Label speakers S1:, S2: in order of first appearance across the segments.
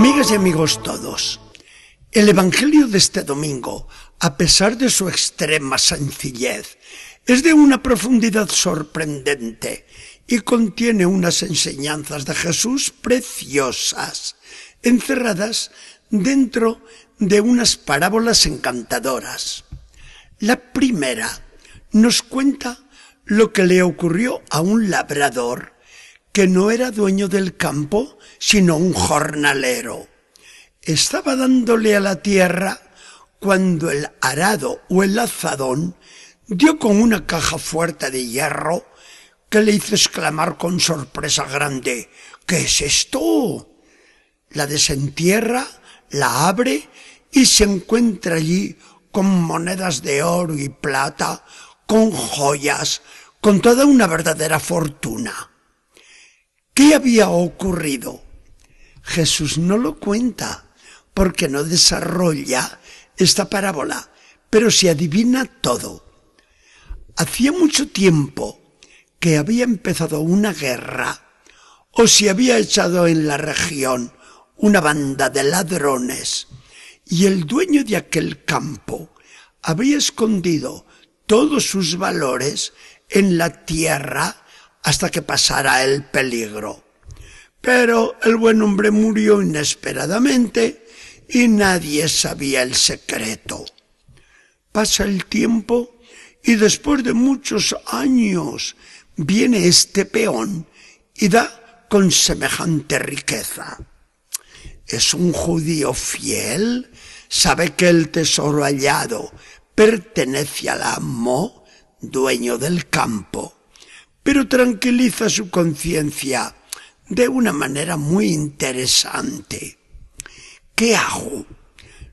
S1: Amigas y amigos todos, el Evangelio de este domingo, a pesar de su extrema sencillez, es de una profundidad sorprendente y contiene unas enseñanzas de Jesús preciosas, encerradas dentro de unas parábolas encantadoras. La primera nos cuenta lo que le ocurrió a un labrador que no era dueño del campo, sino un jornalero. Estaba dándole a la tierra cuando el arado o el azadón dio con una caja fuerte de hierro que le hizo exclamar con sorpresa grande ¿Qué es esto? La desentierra, la abre y se encuentra allí con monedas de oro y plata, con joyas, con toda una verdadera fortuna. ¿Qué había ocurrido? Jesús no lo cuenta porque no desarrolla esta parábola, pero se adivina todo. Hacía mucho tiempo que había empezado una guerra o se había echado en la región una banda de ladrones y el dueño de aquel campo había escondido todos sus valores en la tierra hasta que pasara el peligro. Pero el buen hombre murió inesperadamente y nadie sabía el secreto. Pasa el tiempo y después de muchos años viene este peón y da con semejante riqueza. Es un judío fiel, sabe que el tesoro hallado pertenece al amo, dueño del campo pero tranquiliza su conciencia de una manera muy interesante. ¿Qué hago?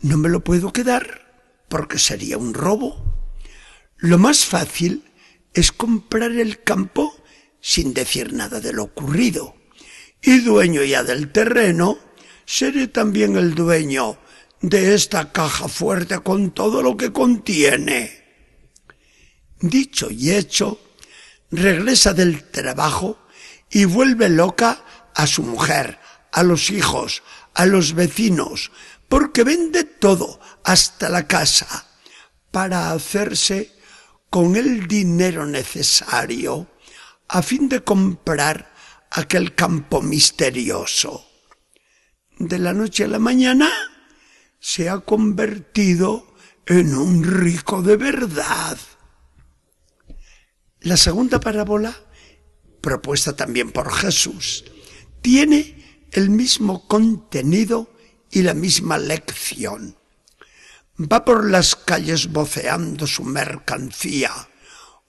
S1: No me lo puedo quedar porque sería un robo. Lo más fácil es comprar el campo sin decir nada de lo ocurrido. Y dueño ya del terreno, seré también el dueño de esta caja fuerte con todo lo que contiene. Dicho y hecho, regresa del trabajo y vuelve loca a su mujer, a los hijos, a los vecinos, porque vende todo, hasta la casa, para hacerse con el dinero necesario a fin de comprar aquel campo misterioso. De la noche a la mañana se ha convertido en un rico de verdad. La segunda parábola, propuesta también por Jesús, tiene el mismo contenido y la misma lección. Va por las calles voceando su mercancía,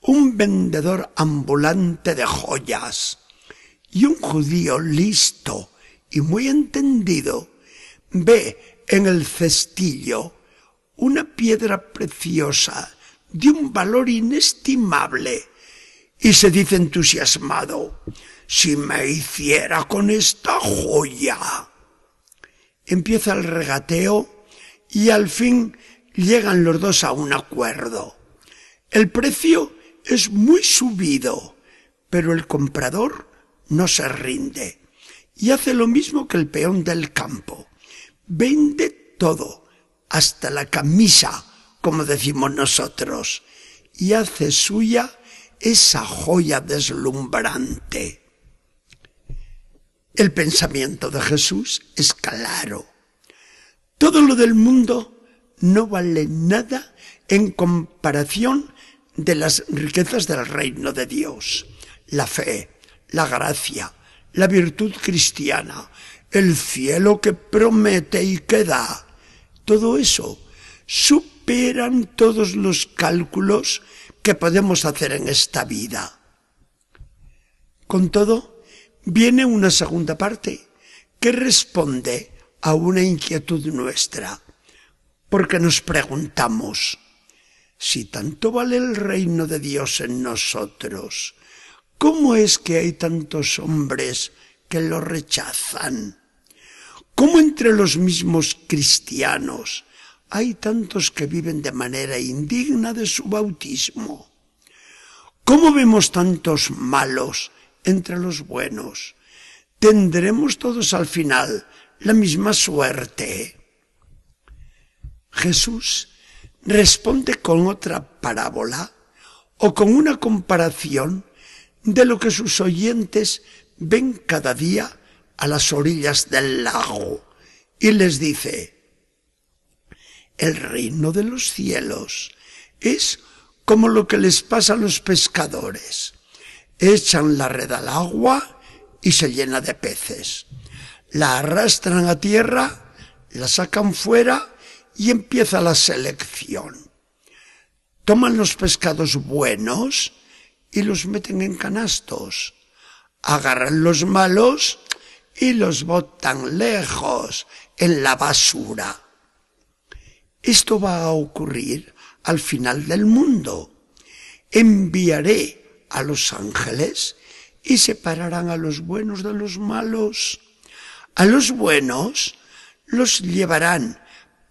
S1: un vendedor ambulante de joyas, y un judío listo y muy entendido ve en el cestillo una piedra preciosa de un valor inestimable y se dice entusiasmado, si me hiciera con esta joya. Empieza el regateo y al fin llegan los dos a un acuerdo. El precio es muy subido, pero el comprador no se rinde y hace lo mismo que el peón del campo. Vende todo, hasta la camisa, como decimos nosotros, y hace suya esa joya deslumbrante. El pensamiento de Jesús es claro. Todo lo del mundo no vale nada en comparación de las riquezas del reino de Dios. La fe, la gracia, la virtud cristiana, el cielo que promete y que da. Todo eso superan todos los cálculos que podemos hacer en esta vida. Con todo, viene una segunda parte que responde a una inquietud nuestra, porque nos preguntamos, si tanto vale el reino de Dios en nosotros, ¿cómo es que hay tantos hombres que lo rechazan? ¿Cómo entre los mismos cristianos hay tantos que viven de manera indigna de su bautismo. ¿Cómo vemos tantos malos entre los buenos? ¿Tendremos todos al final la misma suerte. Jesús responde con otra parábola o con una comparación de lo que sus oyentes ven cada día a las orillas del lago y les dice, el reino de los cielos es como lo que les pasa a los pescadores. Echan la red al agua y se llena de peces. La arrastran a tierra, la sacan fuera y empieza la selección. Toman los pescados buenos y los meten en canastos. Agarran los malos y los botan lejos en la basura. Esto va a ocurrir al final del mundo. Enviaré a los ángeles y separarán a los buenos de los malos. A los buenos los llevarán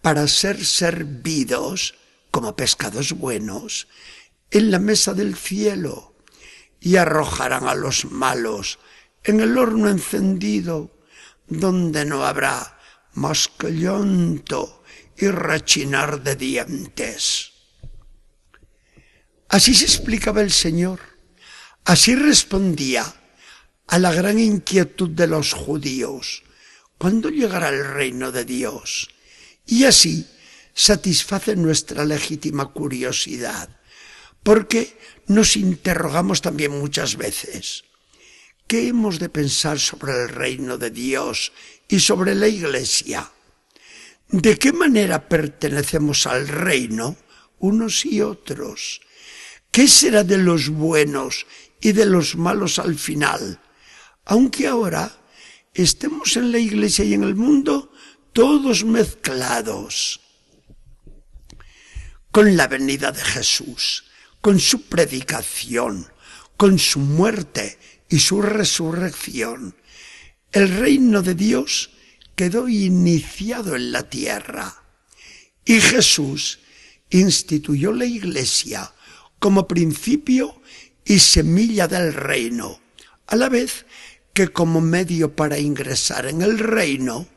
S1: para ser servidos como pescados buenos en la mesa del cielo y arrojarán a los malos en el horno encendido donde no habrá más que llanto y rechinar de dientes. Así se explicaba el Señor. Así respondía a la gran inquietud de los judíos. ¿Cuándo llegará el reino de Dios? Y así satisface nuestra legítima curiosidad, porque nos interrogamos también muchas veces. ¿Qué hemos de pensar sobre el reino de Dios y sobre la Iglesia? ¿De qué manera pertenecemos al reino unos y otros? ¿Qué será de los buenos y de los malos al final? Aunque ahora estemos en la iglesia y en el mundo todos mezclados. Con la venida de Jesús, con su predicación, con su muerte y su resurrección, el reino de Dios quedó iniciado en la tierra. Y Jesús instituyó la iglesia como principio y semilla del reino, a la vez que como medio para ingresar en el reino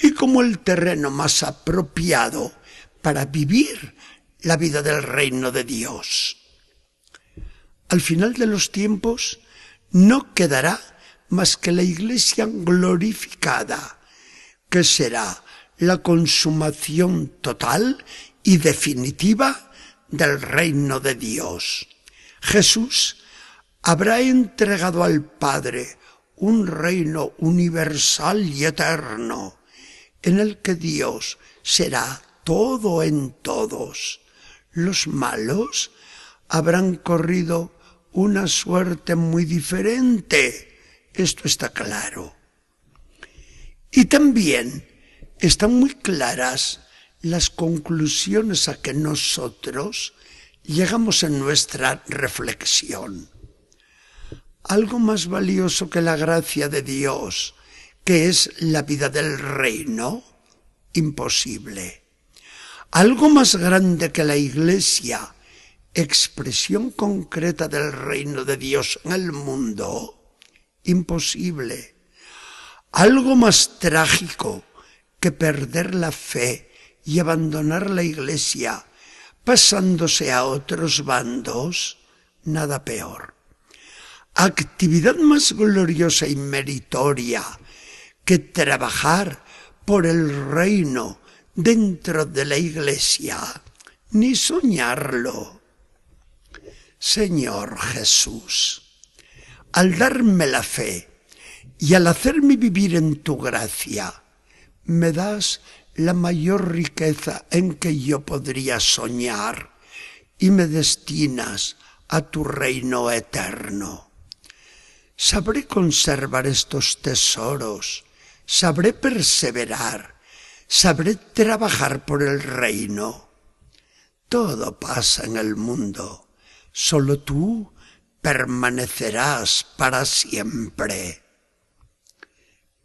S1: y como el terreno más apropiado para vivir la vida del reino de Dios. Al final de los tiempos no quedará más que la iglesia glorificada, que será la consumación total y definitiva del reino de Dios. Jesús habrá entregado al Padre un reino universal y eterno, en el que Dios será todo en todos. Los malos habrán corrido una suerte muy diferente. Esto está claro. Y también están muy claras las conclusiones a que nosotros llegamos en nuestra reflexión. Algo más valioso que la gracia de Dios, que es la vida del reino, imposible. Algo más grande que la iglesia, expresión concreta del reino de Dios en el mundo, imposible algo más trágico que perder la fe y abandonar la iglesia pasándose a otros bandos, nada peor. Actividad más gloriosa y meritoria que trabajar por el reino dentro de la iglesia, ni soñarlo. Señor Jesús, al darme la fe, y al hacerme vivir en tu gracia, me das la mayor riqueza en que yo podría soñar y me destinas a tu reino eterno. Sabré conservar estos tesoros, sabré perseverar, sabré trabajar por el reino. Todo pasa en el mundo, solo tú permanecerás para siempre.